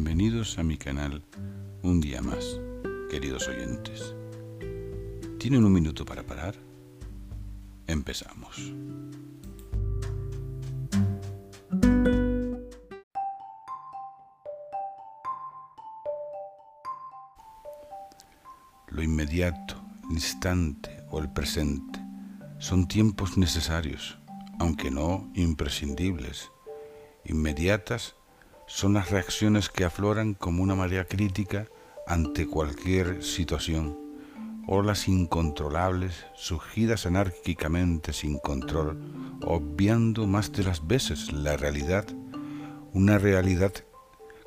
bienvenidos a mi canal un día más, queridos oyentes. ¿Tienen un minuto para parar? Empezamos. Lo inmediato, el instante o el presente son tiempos necesarios, aunque no imprescindibles, inmediatas son las reacciones que afloran como una marea crítica ante cualquier situación, olas incontrolables surgidas anárquicamente sin control, obviando más de las veces la realidad, una realidad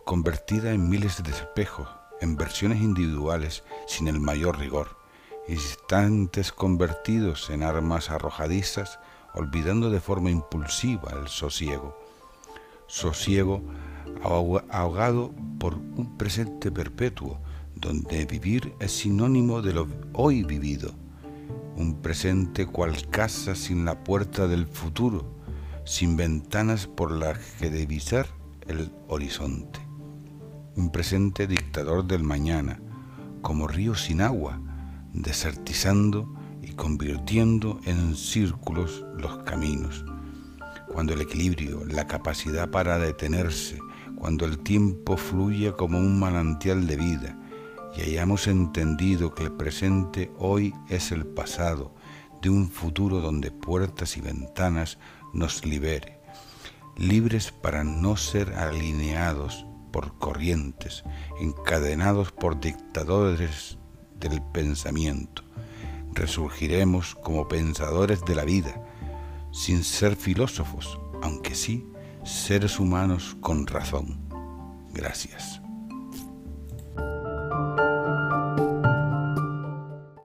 convertida en miles de espejos, en versiones individuales sin el mayor rigor, instantes convertidos en armas arrojadizas, olvidando de forma impulsiva el sosiego. Sosiego ahogado por un presente perpetuo, donde vivir es sinónimo de lo hoy vivido, un presente cual casa sin la puerta del futuro, sin ventanas por las que divisar el horizonte, un presente dictador del mañana, como río sin agua, desertizando y convirtiendo en círculos los caminos. Cuando el equilibrio, la capacidad para detenerse, cuando el tiempo fluye como un manantial de vida y hayamos entendido que el presente hoy es el pasado de un futuro donde puertas y ventanas nos libere, libres para no ser alineados por corrientes, encadenados por dictadores del pensamiento. Resurgiremos como pensadores de la vida, sin ser filósofos, aunque sí seres humanos con razón. Gracias.